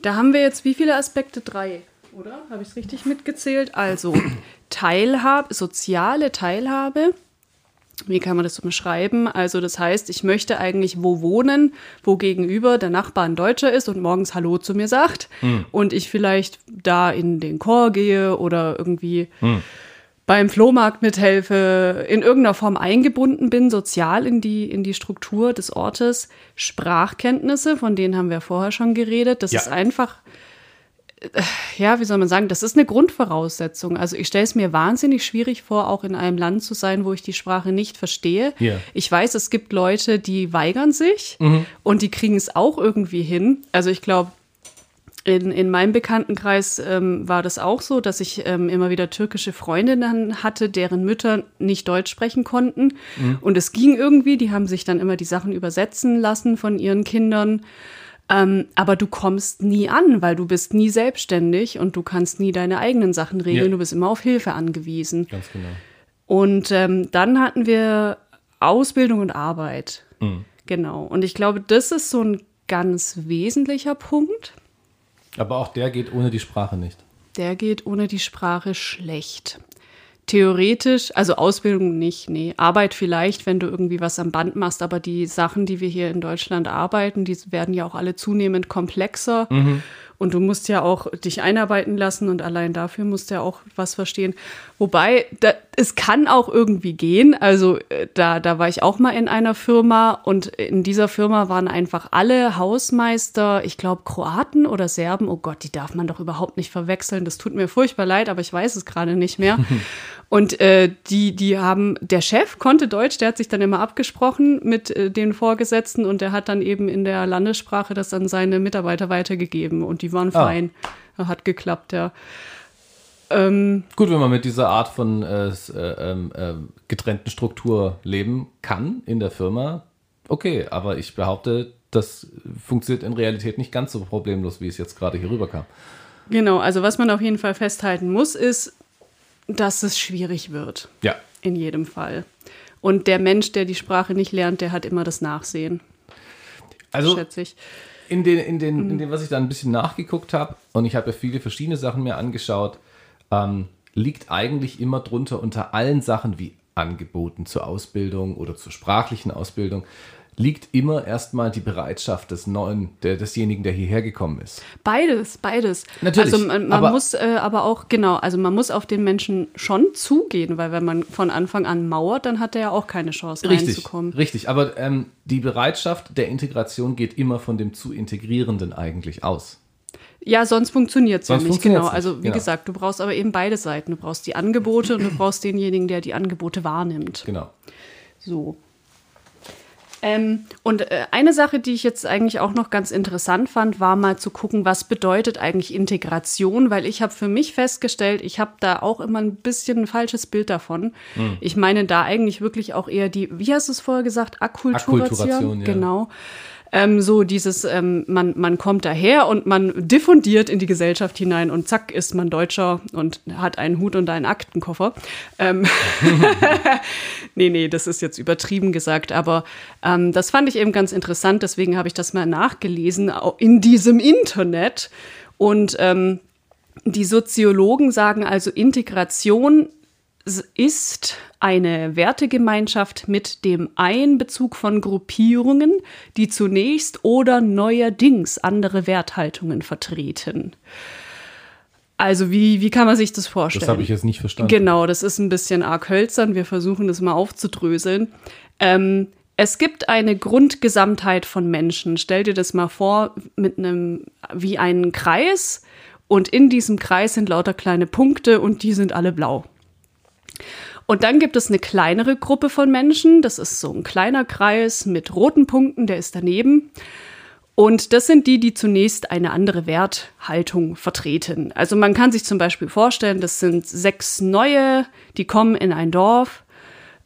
Da haben wir jetzt wie viele Aspekte? Drei. oder? Habe ich es richtig mitgezählt? Also Teilhabe, soziale Teilhabe. Wie kann man das beschreiben? Also das heißt, ich möchte eigentlich wo wohnen, wo gegenüber der Nachbar ein Deutscher ist und morgens Hallo zu mir sagt Hm. und ich vielleicht da in den Chor gehe oder irgendwie Hm. beim Flohmarkt mithelfe, in irgendeiner Form eingebunden bin, sozial in die, in die Struktur des Ortes. Sprachkenntnisse, von denen haben wir vorher schon geredet. Das Ja. ist einfach, ja, wie soll man sagen, das ist eine Grundvoraussetzung. Also ich stelle es mir wahnsinnig schwierig vor, auch in einem Land zu sein, wo ich die Sprache nicht verstehe. Ja. Ich weiß, es gibt Leute, die weigern sich und die kriegen es auch irgendwie hin. Also ich glaube, in, in meinem Bekanntenkreis ähm, war das auch so, dass ich ähm, immer wieder türkische Freundinnen hatte, deren Mütter nicht Deutsch sprechen konnten. Und es ging irgendwie, die haben sich dann immer die Sachen übersetzen lassen von ihren Kindern. Ähm, aber du kommst nie an, weil du bist nie selbstständig und du kannst nie deine eigenen Sachen regeln. Ja. Du bist immer auf Hilfe angewiesen. Ganz genau. Und ähm, dann hatten wir Ausbildung und Arbeit. Genau. Und ich glaube, das ist so ein ganz wesentlicher Punkt. Aber auch der geht ohne die Sprache nicht. Der geht ohne die Sprache schlecht. Theoretisch, also Ausbildung nicht, nee. Arbeit vielleicht, wenn du irgendwie was am Band machst, aber die Sachen, die wir hier in Deutschland arbeiten, die werden ja auch alle zunehmend komplexer. Und du musst ja auch dich einarbeiten lassen und allein dafür musst du ja auch was verstehen. Wobei, da, es kann auch irgendwie gehen. Also äh, da, da war ich auch mal in einer Firma und in dieser Firma waren einfach alle Hausmeister, ich glaube Kroaten oder Serben. Oh Gott, die darf man doch überhaupt nicht verwechseln. Das tut mir furchtbar leid, aber ich weiß es gerade nicht mehr. Und äh, die, die haben, der Chef konnte Deutsch, der hat sich dann immer abgesprochen mit äh, den Vorgesetzten und der hat dann eben in der Landessprache das an seine Mitarbeiter weitergegeben und die waren Ah. fein. Hat geklappt, ja. Ähm, Gut, wenn man mit dieser Art von äh, äh, ähm, ähm, getrennten Struktur leben kann in der Firma, okay, aber ich behaupte, das funktioniert in Realität nicht ganz so problemlos, wie es jetzt gerade hier rüberkam. genau, also was man auf jeden Fall festhalten muss, ist, dass es schwierig wird. Ja. In jedem Fall. Und der Mensch, der die Sprache nicht lernt, der hat immer das Nachsehen, Also schätze ich. in den, in den, in dem, was ich da ein bisschen nachgeguckt habe, und ich habe ja viele verschiedene Sachen mir angeschaut, ähm, liegt eigentlich immer drunter unter allen Sachen wie Angeboten zur Ausbildung oder zur sprachlichen Ausbildung, liegt immer erstmal die Bereitschaft des Neuen, der, desjenigen, der hierher gekommen ist. Beides, beides. Natürlich, Also man, man aber- muss äh, aber auch, genau, also man muss auf den Menschen schon zugehen, weil wenn man von Anfang an mauert, dann hat er ja auch keine Chance Richtig, reinzukommen. richtig. Aber ähm, die Bereitschaft der Integration geht immer von dem zu Integrierenden eigentlich aus. Ja, sonst funktioniert es ja nicht, genau. nicht, Also wie genau. gesagt, du brauchst aber eben beide Seiten. Du brauchst die Angebote und du brauchst denjenigen, der die Angebote wahrnimmt. Genau. So. Ähm, und äh, eine Sache, die ich jetzt eigentlich auch noch ganz interessant fand, war mal zu gucken, was bedeutet eigentlich Integration, weil ich habe für mich festgestellt, ich habe da auch immer ein bisschen ein falsches Bild davon. Hm. Ich meine da eigentlich wirklich auch eher die, wie hast du es vorher gesagt, Akkulturation? Akkulturation, ja. Genau. Ähm, so dieses, ähm, man, man kommt daher und man diffundiert in die Gesellschaft hinein und zack ist man Deutscher und hat einen Hut und einen Aktenkoffer. Ähm, nee, nee, das ist jetzt übertrieben gesagt, aber ähm, das fand ich eben ganz interessant, deswegen habe ich das mal nachgelesen in diesem Internet. Und ähm, die Soziologen sagen also, Integration ist eine Wertegemeinschaft mit dem Einbezug von Gruppierungen, die zunächst oder neuerdings andere Werthaltungen vertreten. Also wie, wie kann man sich das vorstellen? Das habe ich jetzt nicht verstanden. Genau, das ist ein bisschen arg hölzern. Wir versuchen das mal aufzudröseln. Ähm, es gibt eine Grundgesamtheit von Menschen. Stell dir das mal vor mit einem wie einen Kreis und in diesem Kreis sind lauter kleine Punkte und die sind alle blau. Und dann gibt es eine kleinere Gruppe von Menschen. Das ist so ein kleiner Kreis mit roten Punkten, der ist daneben. Und das sind die, die zunächst eine andere Werthaltung vertreten. Also man kann sich zum Beispiel vorstellen, das sind sechs neue, die kommen in ein Dorf.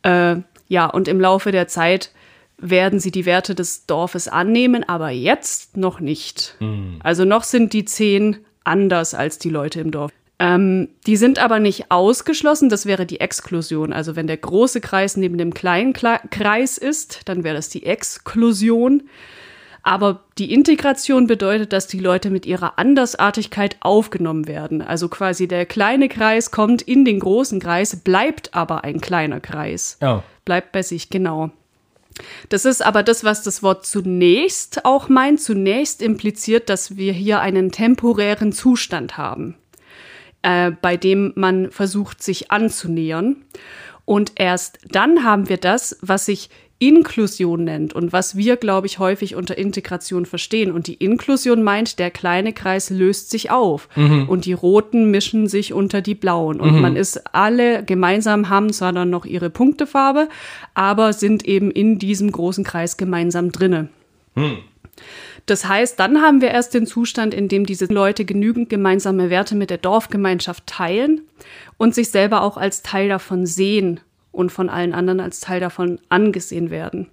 Äh, ja, und im Laufe der Zeit werden sie die Werte des Dorfes annehmen, aber jetzt noch nicht. Also noch sind die zehn anders als die Leute im Dorf. Ähm, die sind aber nicht ausgeschlossen, das wäre die Exklusion. Also wenn der große Kreis neben dem kleinen Kle Kreis ist, dann wäre das die Exklusion. Aber die Integration bedeutet, dass die Leute mit ihrer Andersartigkeit aufgenommen werden. Also quasi der kleine Kreis kommt in den großen Kreis, bleibt aber ein kleiner Kreis. Ja. Bleibt bei sich, genau. Das ist aber das, was das Wort zunächst auch meint. Zunächst impliziert, dass wir hier einen temporären Zustand haben, äh, bei dem man versucht, sich anzunähern. Und erst dann haben wir das, was sich Inklusion nennt und was wir, glaube ich, häufig unter Integration verstehen. Und die Inklusion meint, der kleine Kreis löst sich auf mhm. und die Roten mischen sich unter die Blauen. Und mhm. man ist alle gemeinsam, haben zwar dann noch ihre Punktefarbe, aber sind eben in diesem großen Kreis gemeinsam drinne. Mhm. Das heißt, dann haben wir erst den Zustand, in dem diese Leute genügend gemeinsame Werte mit der Dorfgemeinschaft teilen und sich selber auch als Teil davon sehen und von allen anderen als Teil davon angesehen werden.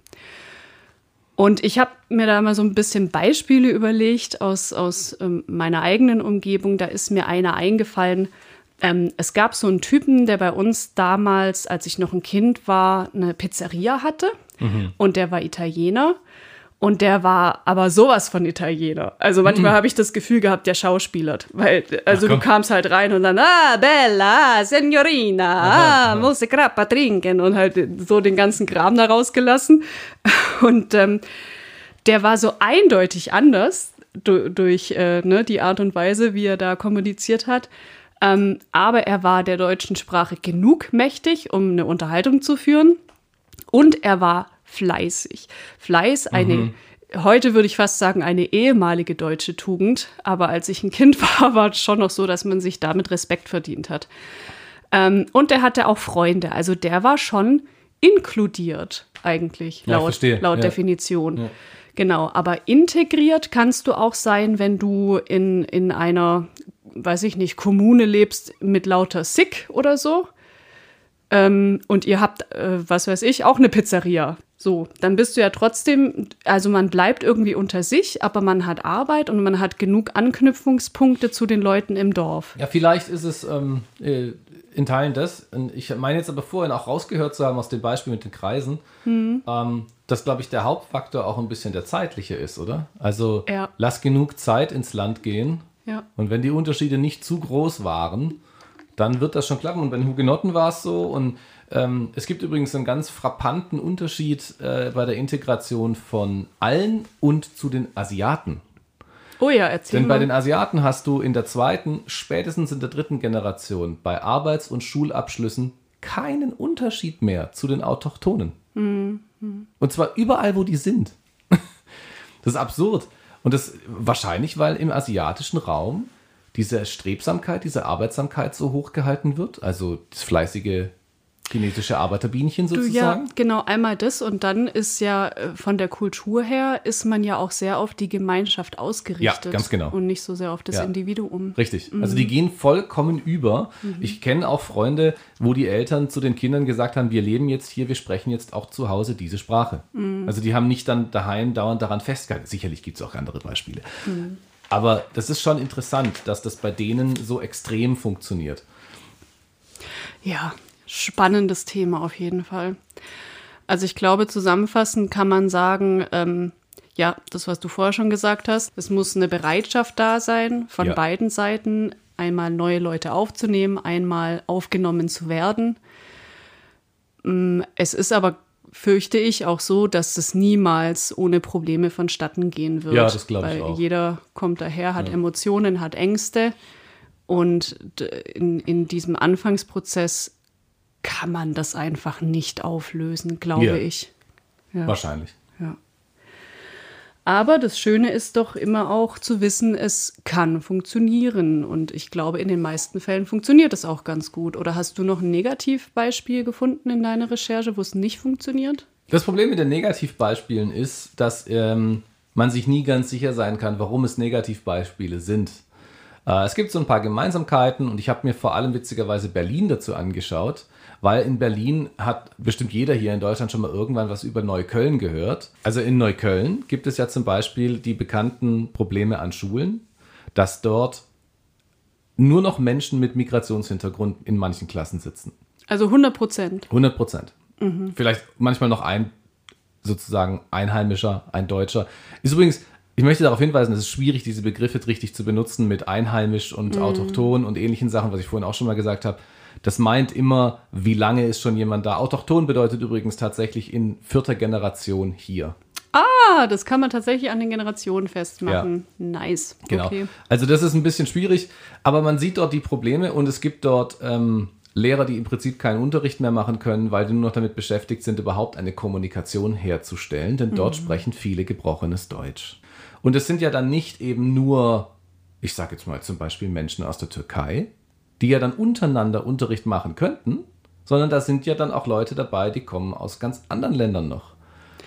Und ich habe mir da mal so ein bisschen Beispiele überlegt aus, aus ähm, meiner eigenen Umgebung. Da ist mir einer eingefallen. Ähm, es gab so einen Typen, der bei uns damals, als ich noch ein Kind war, eine Pizzeria hatte. Mhm. Und der war Italiener. Und der war aber sowas von Italiener. Also manchmal mm. habe ich das Gefühl gehabt, der schauspielert. Weil, also Ach, du kamst halt rein und dann, ah, Bella, Signorina, aha, ah, muss grappa trinken und halt so den ganzen Kram da rausgelassen. Und ähm, der war so eindeutig anders du, durch äh, ne, die Art und Weise, wie er da kommuniziert hat. Ähm, aber er war der deutschen Sprache genug mächtig, um eine Unterhaltung zu führen. Und er war fleißig. Fleiß, eine, mhm. heute würde ich fast sagen, eine ehemalige deutsche Tugend. Aber als ich ein Kind war, war es schon noch so, dass man sich damit Respekt verdient hat. Ähm, und er hatte auch Freunde. Also der war schon inkludiert eigentlich, ja, laut, laut ja. Definition. Ja. Genau, aber integriert kannst du auch sein, wenn du in, in einer, weiß ich nicht, Kommune lebst mit lauter Sick oder so. Ähm, und ihr habt, äh, was weiß ich, auch eine Pizzeria. So, dann bist du ja trotzdem, also man bleibt irgendwie unter sich, aber man hat Arbeit und man hat genug Anknüpfungspunkte zu den Leuten im Dorf. Ja, vielleicht ist es ähm, äh, in Teilen das. Ich meine jetzt aber vorhin auch rausgehört zu haben aus dem Beispiel mit den Kreisen, mhm. ähm, dass, glaube ich, der Hauptfaktor auch ein bisschen der zeitliche ist, oder? Also ja. lass genug Zeit ins Land gehen. Ja. Und wenn die Unterschiede nicht zu groß waren, dann wird das schon klappen. Und bei Hugenotten war es so und ähm, es gibt übrigens einen ganz frappanten Unterschied äh, bei der Integration von allen und zu den Asiaten. Oh ja, erzähl Denn mal. bei den Asiaten hast du in der zweiten, spätestens in der dritten Generation bei Arbeits- und Schulabschlüssen keinen Unterschied mehr zu den Autochtonen. Mhm. Und zwar überall, wo die sind. das ist absurd. Und das wahrscheinlich, weil im asiatischen Raum diese Strebsamkeit, diese Arbeitsamkeit so hoch gehalten wird. Also das fleißige chinesische Arbeiterbienchen sozusagen? ja, genau, einmal das und dann ist ja äh, von der Kultur her ist man ja auch sehr auf die Gemeinschaft ausgerichtet. Ja, ganz genau. Und nicht so sehr auf das ja. Individuum. Richtig. Mhm. Also die gehen vollkommen über. Mhm. Ich kenne auch Freunde, wo die Eltern zu den Kindern gesagt haben, wir leben jetzt hier, wir sprechen jetzt auch zu Hause diese Sprache. Mhm. Also die haben nicht dann daheim dauernd daran festgehalten. Sicherlich gibt es auch andere Beispiele. Mhm. Aber das ist schon interessant, dass das bei denen so extrem funktioniert. Ja, spannendes Thema auf jeden Fall. Also ich glaube, zusammenfassend kann man sagen, ähm, ja, das, was du vorher schon gesagt hast, es muss eine Bereitschaft da sein, von ja. beiden Seiten einmal neue Leute aufzunehmen, einmal aufgenommen zu werden. Mm, es ist aber, fürchte ich, auch so, dass es niemals ohne Probleme vonstatten gehen wird. Ja, das glaube ich auch. Jeder kommt daher, hat ja. Emotionen, hat Ängste. Und in, in diesem Anfangsprozess kann man das einfach nicht auflösen, glaube ja. ich. Ja. Wahrscheinlich. Ja. Aber das Schöne ist doch immer auch zu wissen, es kann funktionieren. Und ich glaube, in den meisten Fällen funktioniert es auch ganz gut. Oder hast du noch ein Negativbeispiel gefunden in deiner Recherche, wo es nicht funktioniert? Das Problem mit den Negativbeispielen ist, dass ähm, man sich nie ganz sicher sein kann, warum es Negativbeispiele sind. Äh, es gibt so ein paar Gemeinsamkeiten und ich habe mir vor allem witzigerweise Berlin dazu angeschaut weil in Berlin hat bestimmt jeder hier in Deutschland schon mal irgendwann was über Neukölln gehört. Also in Neukölln gibt es ja zum Beispiel die bekannten Probleme an Schulen, dass dort nur noch Menschen mit Migrationshintergrund in manchen Klassen sitzen. Also 100 Prozent. 100 Prozent. Mhm. Vielleicht manchmal noch ein sozusagen Einheimischer, ein Deutscher. Ist übrigens, ich möchte darauf hinweisen, es ist schwierig, diese Begriffe richtig zu benutzen mit einheimisch und mhm. autochton und ähnlichen Sachen, was ich vorhin auch schon mal gesagt habe. Das meint immer, wie lange ist schon jemand da. Autochton bedeutet übrigens tatsächlich in vierter Generation hier. Ah, das kann man tatsächlich an den Generationen festmachen. Ja. Nice. Genau. Okay. Also das ist ein bisschen schwierig, aber man sieht dort die Probleme und es gibt dort ähm, Lehrer, die im Prinzip keinen Unterricht mehr machen können, weil die nur noch damit beschäftigt sind, überhaupt eine Kommunikation herzustellen, denn dort mhm. sprechen viele gebrochenes Deutsch. Und es sind ja dann nicht eben nur, ich sage jetzt mal zum Beispiel Menschen aus der Türkei, die ja dann untereinander Unterricht machen könnten, sondern da sind ja dann auch Leute dabei, die kommen aus ganz anderen Ländern noch.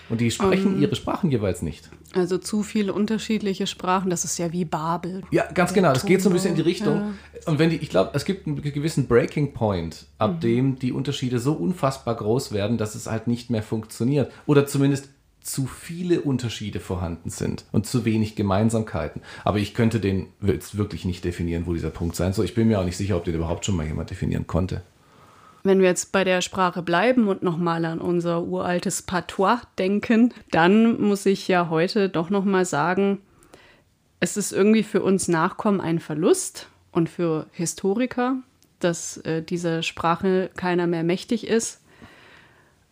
Und die sprechen um, ähm, ihre Sprachen jeweils nicht. Also zu viele unterschiedliche Sprachen, das ist ja wie Babel. Ja, ganz genau. Das geht so ein bisschen in die Richtung. Ja. Und wenn die, ich glaube, es gibt einen gewissen Breaking Point, ab mhm. dem die Unterschiede so unfassbar groß werden, dass es halt nicht mehr funktioniert. Oder zumindest zu viele Unterschiede vorhanden sind und zu wenig Gemeinsamkeiten. Aber ich könnte den jetzt wirklich nicht definieren, wo dieser Punkt sein soll. Ich bin mir auch nicht sicher, ob den überhaupt schon mal jemand definieren konnte. Wenn wir jetzt bei der Sprache bleiben und nochmal an unser uraltes Patois denken, dann muss ich ja heute doch nochmal sagen, es ist irgendwie für uns Nachkommen ein Verlust und für Historiker, dass äh, diese Sprache keiner mehr mächtig ist.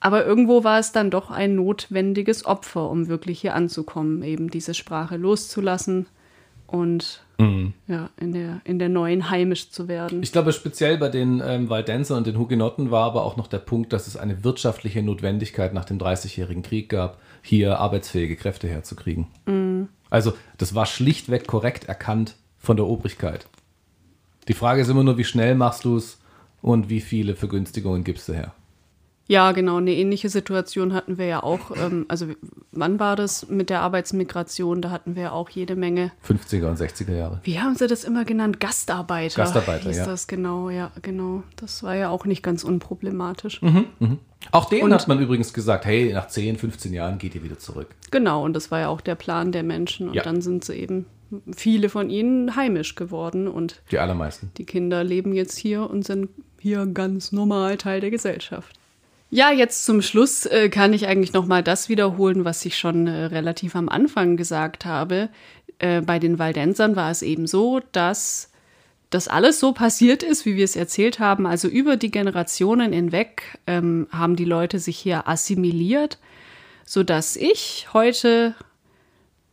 Aber irgendwo war es dann doch ein notwendiges Opfer, um wirklich hier anzukommen, eben diese Sprache loszulassen und mhm. ja, in, der, in der neuen heimisch zu werden. Ich glaube, speziell bei den ähm, Waldenser und den Hugenotten war aber auch noch der Punkt, dass es eine wirtschaftliche Notwendigkeit nach dem Dreißigjährigen Krieg gab, hier arbeitsfähige Kräfte herzukriegen. Mhm. Also, das war schlichtweg korrekt erkannt von der Obrigkeit. Die Frage ist immer nur, wie schnell machst du es und wie viele Vergünstigungen gibst du her? Ja, genau. Eine ähnliche Situation hatten wir ja auch. Ähm, also, wann war das mit der Arbeitsmigration? Da hatten wir ja auch jede Menge. 50er und 60er Jahre. Wie haben sie das immer genannt? Gastarbeiter. Gastarbeiter, hieß ja. das genau, ja, genau. Das war ja auch nicht ganz unproblematisch. Mhm, mh. Auch denen und, hat man übrigens gesagt, hey, nach 10, 15 Jahren geht ihr wieder zurück. Genau, und das war ja auch der Plan der Menschen. Und ja. dann sind sie eben viele von ihnen heimisch geworden und die allermeisten. Die Kinder leben jetzt hier und sind hier ganz normal Teil der Gesellschaft. Ja, jetzt zum Schluss äh, kann ich eigentlich noch mal das wiederholen, was ich schon äh, relativ am Anfang gesagt habe. Äh, bei den Waldensern war es eben so, dass das alles so passiert ist, wie wir es erzählt haben. Also über die Generationen hinweg ähm, haben die Leute sich hier assimiliert, sodass ich heute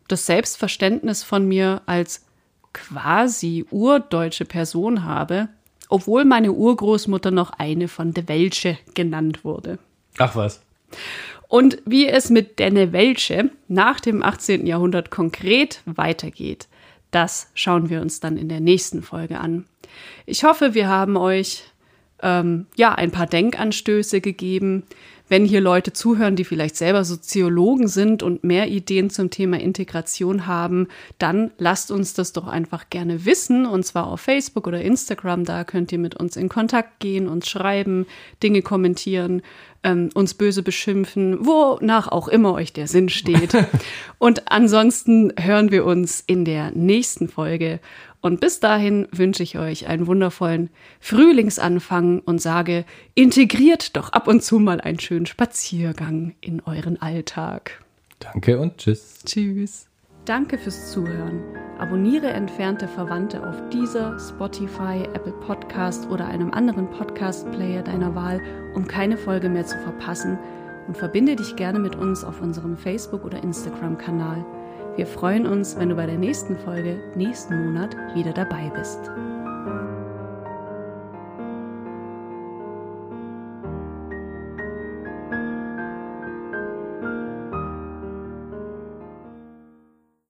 das Selbstverständnis von mir als quasi urdeutsche Person habe obwohl meine Urgroßmutter noch eine von de Welsche genannt wurde. Ach was. Und wie es mit Denne Welsche nach dem 18. Jahrhundert konkret weitergeht, das schauen wir uns dann in der nächsten Folge an. Ich hoffe, wir haben euch ähm, ja ein paar Denkanstöße gegeben, wenn hier Leute zuhören, die vielleicht selber Soziologen sind und mehr Ideen zum Thema Integration haben, dann lasst uns das doch einfach gerne wissen und zwar auf Facebook oder Instagram. Da könnt ihr mit uns in Kontakt gehen, uns schreiben, Dinge kommentieren, ähm, uns böse beschimpfen, wonach auch immer euch der Sinn steht. und ansonsten hören wir uns in der nächsten Folge. Und bis dahin wünsche ich euch einen wundervollen Frühlingsanfang und sage, integriert doch ab und zu mal einen schönen Spaziergang in euren Alltag. Danke und tschüss. Tschüss. Danke fürs Zuhören. Abonniere entfernte Verwandte auf dieser, Spotify, Apple Podcast oder einem anderen Podcast-Player deiner Wahl, um keine Folge mehr zu verpassen und verbinde dich gerne mit uns auf unserem Facebook- oder Instagram-Kanal. Wir freuen uns, wenn du bei der nächsten Folge nächsten Monat wieder dabei bist.